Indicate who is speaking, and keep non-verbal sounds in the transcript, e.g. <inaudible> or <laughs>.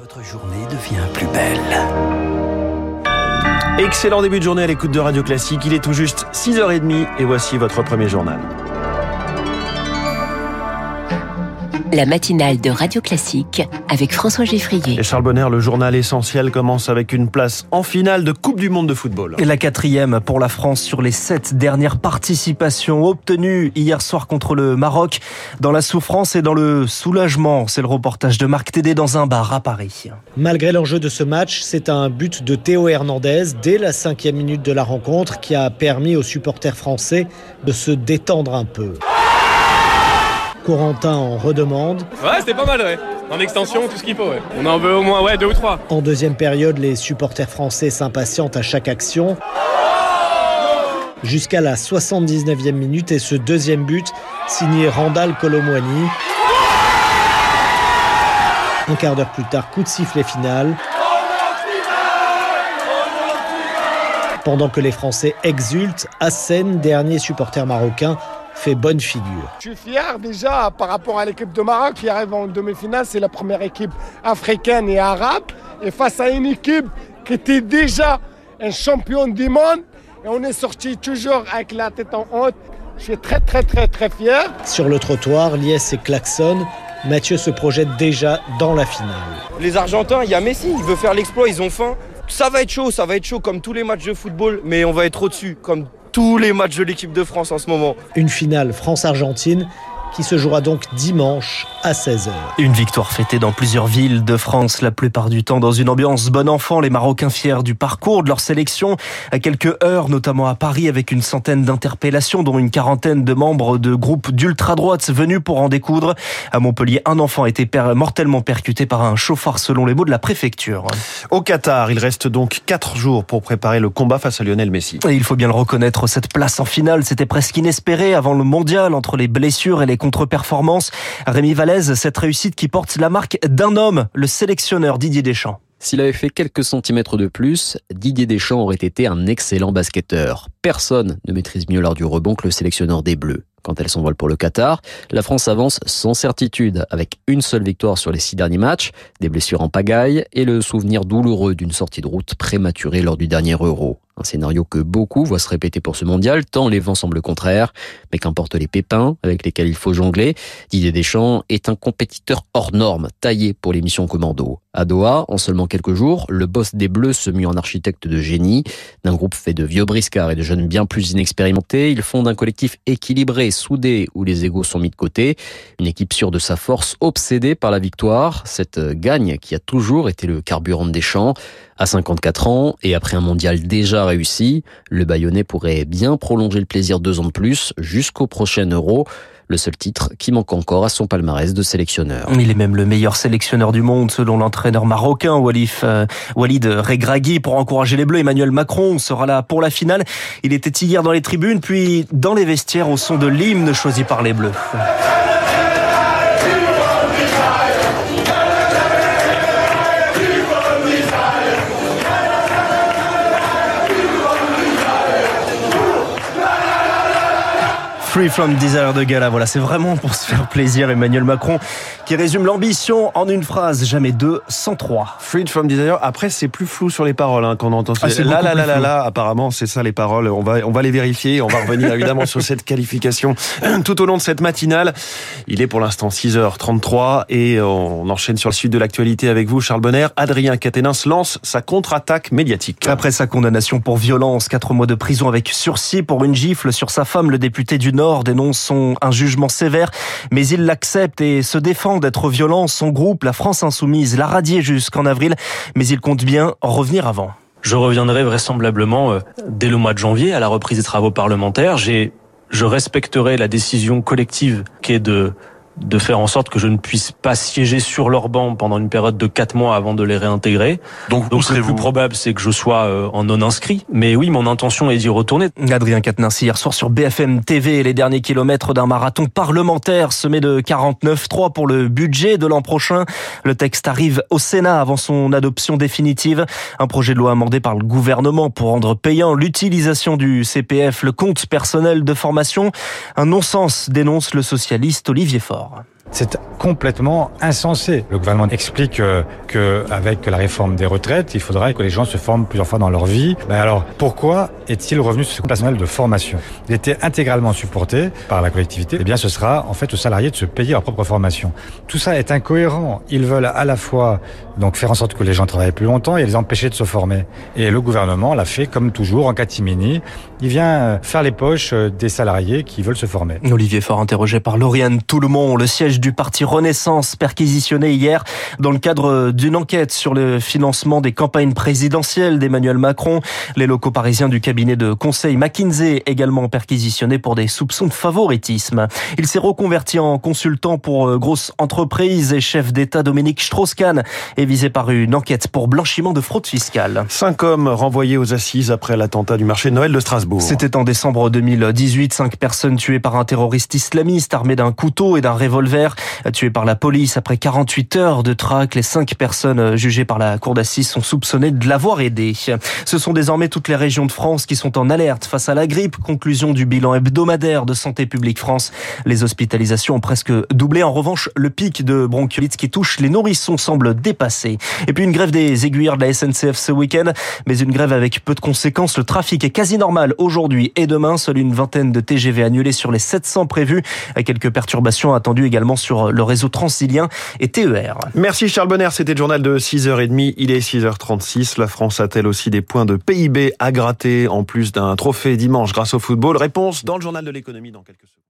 Speaker 1: Votre journée devient plus belle.
Speaker 2: Excellent début de journée à l'écoute de Radio Classique. Il est tout juste 6h30 et voici votre premier journal.
Speaker 3: La matinale de Radio Classique avec François Geffrier.
Speaker 2: Et Charles Bonner, le journal essentiel commence avec une place en finale de Coupe du Monde de football.
Speaker 4: Et la quatrième pour la France sur les sept dernières participations obtenues hier soir contre le Maroc. Dans la souffrance et dans le soulagement, c'est le reportage de Marc Tédé dans un bar à Paris.
Speaker 5: Malgré l'enjeu de ce match, c'est un but de Théo Hernandez dès la cinquième minute de la rencontre qui a permis aux supporters français de se détendre un peu. Corentin en redemande.
Speaker 6: Ouais, c'était pas mal, ouais. En extension, tout ce qu'il faut, ouais. On en veut au moins, ouais, deux ou trois.
Speaker 5: En deuxième période, les supporters français s'impatientent à chaque action. Jusqu'à la 79e minute et ce deuxième but signé Randall Colomwani. Un quart d'heure plus tard, coup de sifflet final. Pendant que les Français exultent, Hassen, dernier supporter marocain, fait bonne figure.
Speaker 7: Je suis fier déjà par rapport à l'équipe de Maroc qui arrive en demi-finale. C'est la première équipe africaine et arabe. Et face à une équipe qui était déjà un champion du monde. Et on est sorti toujours avec la tête en haute. Je suis très très très très fier.
Speaker 5: Sur le trottoir, Lies et Klaxon, Mathieu se projette déjà dans la finale.
Speaker 8: Les Argentins, il y a Messi, il veut faire l'exploit, ils ont faim. Ça va être chaud, ça va être chaud comme tous les matchs de football, mais on va être au-dessus, comme tous les matchs de l'équipe de France en ce moment.
Speaker 5: Une finale France-Argentine qui se jouera donc dimanche à 16h.
Speaker 4: Une victoire fêtée dans plusieurs villes de France, la plupart du temps dans une ambiance bon enfant. Les Marocains fiers du parcours de leur sélection. À quelques heures, notamment à Paris, avec une centaine d'interpellations, dont une quarantaine de membres de groupes d'ultra-droite venus pour en découdre. À Montpellier, un enfant a été mortellement percuté par un chauffard, selon les mots de la préfecture.
Speaker 2: Au Qatar, il reste donc quatre jours pour préparer le combat face à Lionel Messi.
Speaker 4: Et il faut bien le reconnaître, cette place en finale, c'était presque inespéré avant le mondial, entre les blessures et les contre-performance. Rémi Cette réussite qui porte la marque d'un homme, le sélectionneur Didier Deschamps.
Speaker 9: S'il avait fait quelques centimètres de plus, Didier Deschamps aurait été un excellent basketteur. Personne ne maîtrise mieux l'art du rebond que le sélectionneur des Bleus. Quand elle s'envole pour le Qatar, la France avance sans certitude, avec une seule victoire sur les six derniers matchs, des blessures en pagaille et le souvenir douloureux d'une sortie de route prématurée lors du dernier Euro. Un scénario que beaucoup voient se répéter pour ce mondial, tant les vents semblent contraires. Mais qu'importe les pépins avec lesquels il faut jongler, Didier Deschamps est un compétiteur hors norme, taillé pour les missions commando. À Doha, en seulement quelques jours, le boss des Bleus se mue en architecte de génie. D'un groupe fait de vieux briscards et de jeunes bien plus inexpérimentés, il fonde un collectif équilibré, soudé, où les égaux sont mis de côté. Une équipe sûre de sa force, obsédée par la victoire. Cette gagne qui a toujours été le carburant de Deschamps. À 54 ans, et après un mondial déjà réussi, le Bayonnais pourrait bien prolonger le plaisir deux ans de plus jusqu'au prochain Euro le seul titre qui manque encore à son palmarès de sélectionneur.
Speaker 4: Il est même le meilleur sélectionneur du monde selon l'entraîneur marocain Walif, euh, Walid Regragui. Pour encourager les Bleus, Emmanuel Macron sera là pour la finale. Il était hier dans les tribunes, puis dans les vestiaires au son de l'hymne choisi par les Bleus. Free from Desire de Gala. Voilà, c'est vraiment pour se faire plaisir. Emmanuel Macron qui résume l'ambition en une phrase. Jamais deux, sans trois.
Speaker 2: Free from Desire. Après, c'est plus flou sur les paroles hein, qu'on entend.
Speaker 4: Ah, c'est
Speaker 2: là, là, là, là, là. Apparemment, c'est ça les paroles. On va, on va les vérifier. On va revenir <laughs> évidemment sur cette qualification <clears throat> tout au long de cette matinale. Il est pour l'instant 6h33 et on enchaîne sur la suite de l'actualité avec vous, Charles Bonner. Adrien Quatennens lance sa contre-attaque médiatique.
Speaker 4: Après sa condamnation pour violence, quatre mois de prison avec sursis pour une gifle sur sa femme, le député du Nord dénonce son, un jugement sévère, mais il l'accepte et se défend d'être violent. Son groupe, la France Insoumise, l'a radié jusqu'en avril, mais il compte bien en revenir avant.
Speaker 10: Je reviendrai vraisemblablement euh, dès le mois de janvier à la reprise des travaux parlementaires. J'ai, je respecterai la décision collective qui est de de faire en sorte que je ne puisse pas siéger sur leur banc pendant une période de quatre mois avant de les réintégrer.
Speaker 11: Donc,
Speaker 10: Donc le plus probable, c'est que je sois euh, en non inscrit. Mais oui, mon intention est d'y retourner.
Speaker 4: Adrien Quatennens hier soir sur BFM TV, les derniers kilomètres d'un marathon parlementaire semé de 49-3 pour le budget de l'an prochain. Le texte arrive au Sénat avant son adoption définitive. Un projet de loi amendé par le gouvernement pour rendre payant l'utilisation du CPF, le compte personnel de formation. Un non-sens dénonce le socialiste Olivier Faure.
Speaker 11: mort C'est complètement insensé. Le gouvernement explique euh, que avec la réforme des retraites, il faudrait que les gens se forment plusieurs fois dans leur vie. Ben alors, pourquoi est-il revenu sur ce personnel de formation? Il était intégralement supporté par la collectivité. Eh bien, ce sera en fait aux salariés de se payer leur propre formation. Tout ça est incohérent. Ils veulent à la fois donc faire en sorte que les gens travaillent plus longtemps et les empêcher de se former. Et le gouvernement l'a fait comme toujours en catimini. Il vient faire les poches des salariés qui veulent se former.
Speaker 4: Olivier Faure interrogé par Lauriane Tout-le-Monde, le siège du parti Renaissance perquisitionné hier dans le cadre d'une enquête sur le financement des campagnes présidentielles d'Emmanuel Macron. Les locaux parisiens du cabinet de conseil McKinsey également perquisitionnés pour des soupçons de favoritisme. Il s'est reconverti en consultant pour grosses entreprises et chef d'État Dominique Strauss-Kahn est visé par une enquête pour blanchiment de fraude fiscale.
Speaker 2: Cinq hommes renvoyés aux assises après l'attentat du marché de Noël de Strasbourg.
Speaker 4: C'était en décembre 2018. Cinq personnes tuées par un terroriste islamiste armé d'un couteau et d'un revolver, tuées par la police après 48 heures de traque. Les cinq personnes jugées par la cour d'assises sont soupçonnées de l'avoir aidé. Ce sont désormais toutes les régions de France qui sont en alerte face à la grippe. Conclusion du bilan hebdomadaire de Santé publique France. Les hospitalisations ont presque doublé. En revanche, le pic de bronchiolite qui touche les nourrissons semble dépassé. Et puis une grève des aiguilleurs de la SNCF ce week-end, mais une grève avec peu de conséquences. Le trafic est quasi normal aujourd'hui et demain. Seule une vingtaine de TGV annulés sur les 700 prévus. Quelques perturbations attendues également sur le réseau transilien et TER.
Speaker 2: Merci Charles Bonner, c'était le journal de 6h30. Il est 6h36. La France a-t-elle aussi des points de PIB à gratter en plus d'un trophée dimanche grâce au football? Réponse dans le journal de l'économie dans quelques secondes.